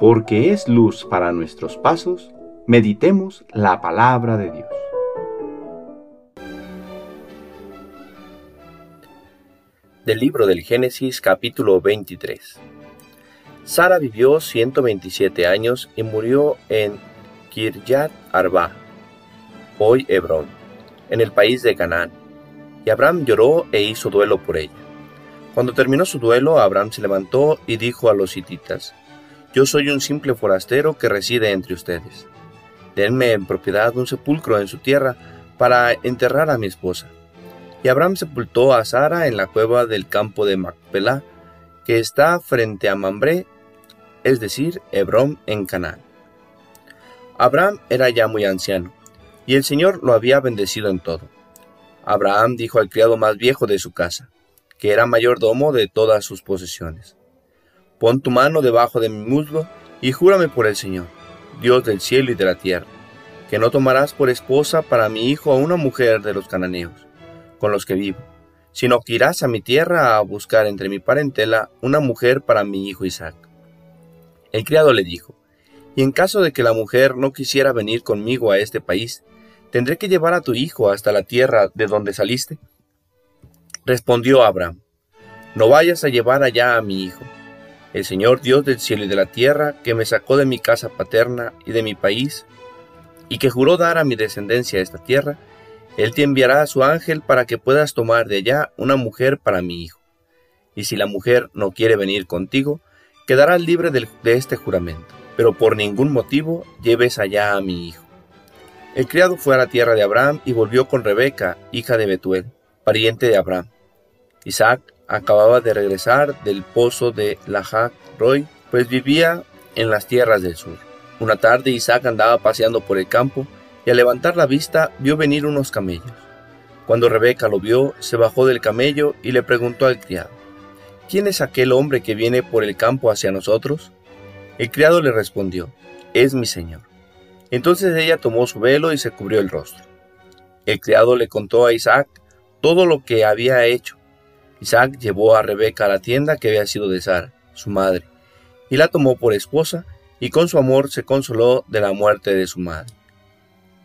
porque es luz para nuestros pasos, meditemos la palabra de Dios. Del libro del Génesis capítulo 23. Sara vivió 127 años y murió en Kiryat Arba, hoy Hebrón, en el país de Canaán. Y Abraham lloró e hizo duelo por ella. Cuando terminó su duelo, Abraham se levantó y dijo a los hititas, Yo soy un simple forastero que reside entre ustedes. Denme en propiedad un sepulcro en su tierra para enterrar a mi esposa. Y Abraham sepultó a Sara en la cueva del campo de Macpelá, que está frente a Mambré, es decir, Hebrón en Canaán. Abraham era ya muy anciano, y el Señor lo había bendecido en todo. Abraham dijo al criado más viejo de su casa, que era mayordomo de todas sus posesiones, Pon tu mano debajo de mi muslo y júrame por el Señor, Dios del cielo y de la tierra, que no tomarás por esposa para mi hijo a una mujer de los cananeos con los que vivo, sino que irás a mi tierra a buscar entre mi parentela una mujer para mi hijo Isaac. El criado le dijo, y en caso de que la mujer no quisiera venir conmigo a este país, ¿tendré que llevar a tu hijo hasta la tierra de donde saliste? Respondió Abraham, no vayas a llevar allá a mi hijo. El Señor Dios del cielo y de la tierra, que me sacó de mi casa paterna y de mi país, y que juró dar a mi descendencia esta tierra, él te enviará a su ángel para que puedas tomar de allá una mujer para mi hijo. Y si la mujer no quiere venir contigo, quedarás libre de este juramento, pero por ningún motivo lleves allá a mi hijo. El criado fue a la tierra de Abraham y volvió con Rebeca, hija de Betuel, pariente de Abraham. Isaac acababa de regresar del pozo de Lahac Roy, pues vivía en las tierras del sur. Una tarde Isaac andaba paseando por el campo y al levantar la vista vio venir unos camellos. Cuando Rebeca lo vio, se bajó del camello y le preguntó al criado, ¿quién es aquel hombre que viene por el campo hacia nosotros? El criado le respondió, es mi señor. Entonces ella tomó su velo y se cubrió el rostro. El criado le contó a Isaac todo lo que había hecho. Isaac llevó a Rebeca a la tienda que había sido de Sara, su madre, y la tomó por esposa, y con su amor se consoló de la muerte de su madre.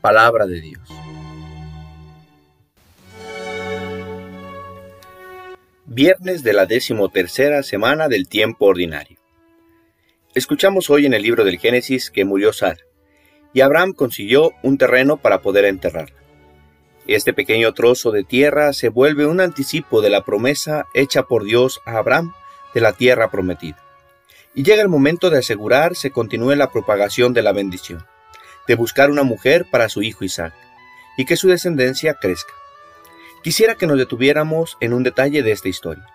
Palabra de Dios. Viernes de la decimotercera semana del tiempo ordinario. Escuchamos hoy en el libro del Génesis que murió Sara, y Abraham consiguió un terreno para poder enterrarla. Este pequeño trozo de tierra se vuelve un anticipo de la promesa hecha por Dios a Abraham de la tierra prometida. Y llega el momento de asegurar se continúe la propagación de la bendición de buscar una mujer para su hijo Isaac, y que su descendencia crezca. Quisiera que nos detuviéramos en un detalle de esta historia.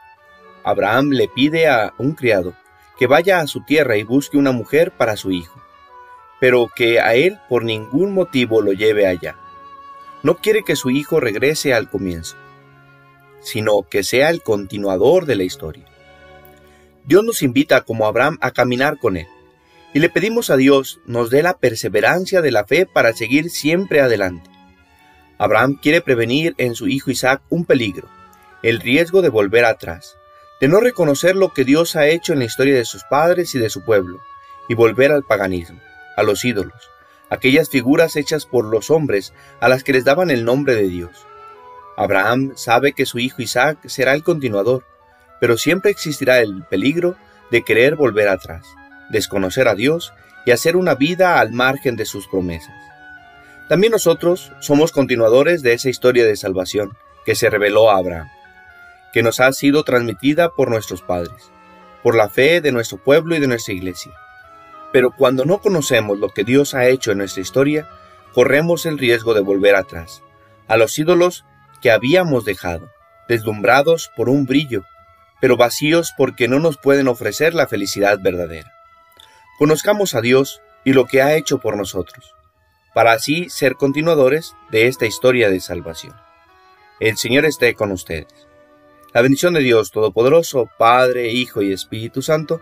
Abraham le pide a un criado que vaya a su tierra y busque una mujer para su hijo, pero que a él por ningún motivo lo lleve allá. No quiere que su hijo regrese al comienzo, sino que sea el continuador de la historia. Dios nos invita como Abraham a caminar con él, y le pedimos a Dios nos dé la perseverancia de la fe para seguir siempre adelante. Abraham quiere prevenir en su hijo Isaac un peligro, el riesgo de volver atrás, de no reconocer lo que Dios ha hecho en la historia de sus padres y de su pueblo, y volver al paganismo, a los ídolos, aquellas figuras hechas por los hombres a las que les daban el nombre de Dios. Abraham sabe que su hijo Isaac será el continuador, pero siempre existirá el peligro de querer volver atrás desconocer a Dios y hacer una vida al margen de sus promesas. También nosotros somos continuadores de esa historia de salvación que se reveló a Abraham, que nos ha sido transmitida por nuestros padres, por la fe de nuestro pueblo y de nuestra iglesia. Pero cuando no conocemos lo que Dios ha hecho en nuestra historia, corremos el riesgo de volver atrás, a los ídolos que habíamos dejado, deslumbrados por un brillo, pero vacíos porque no nos pueden ofrecer la felicidad verdadera. Conozcamos a Dios y lo que ha hecho por nosotros, para así ser continuadores de esta historia de salvación. El Señor esté con ustedes. La bendición de Dios Todopoderoso, Padre, Hijo y Espíritu Santo,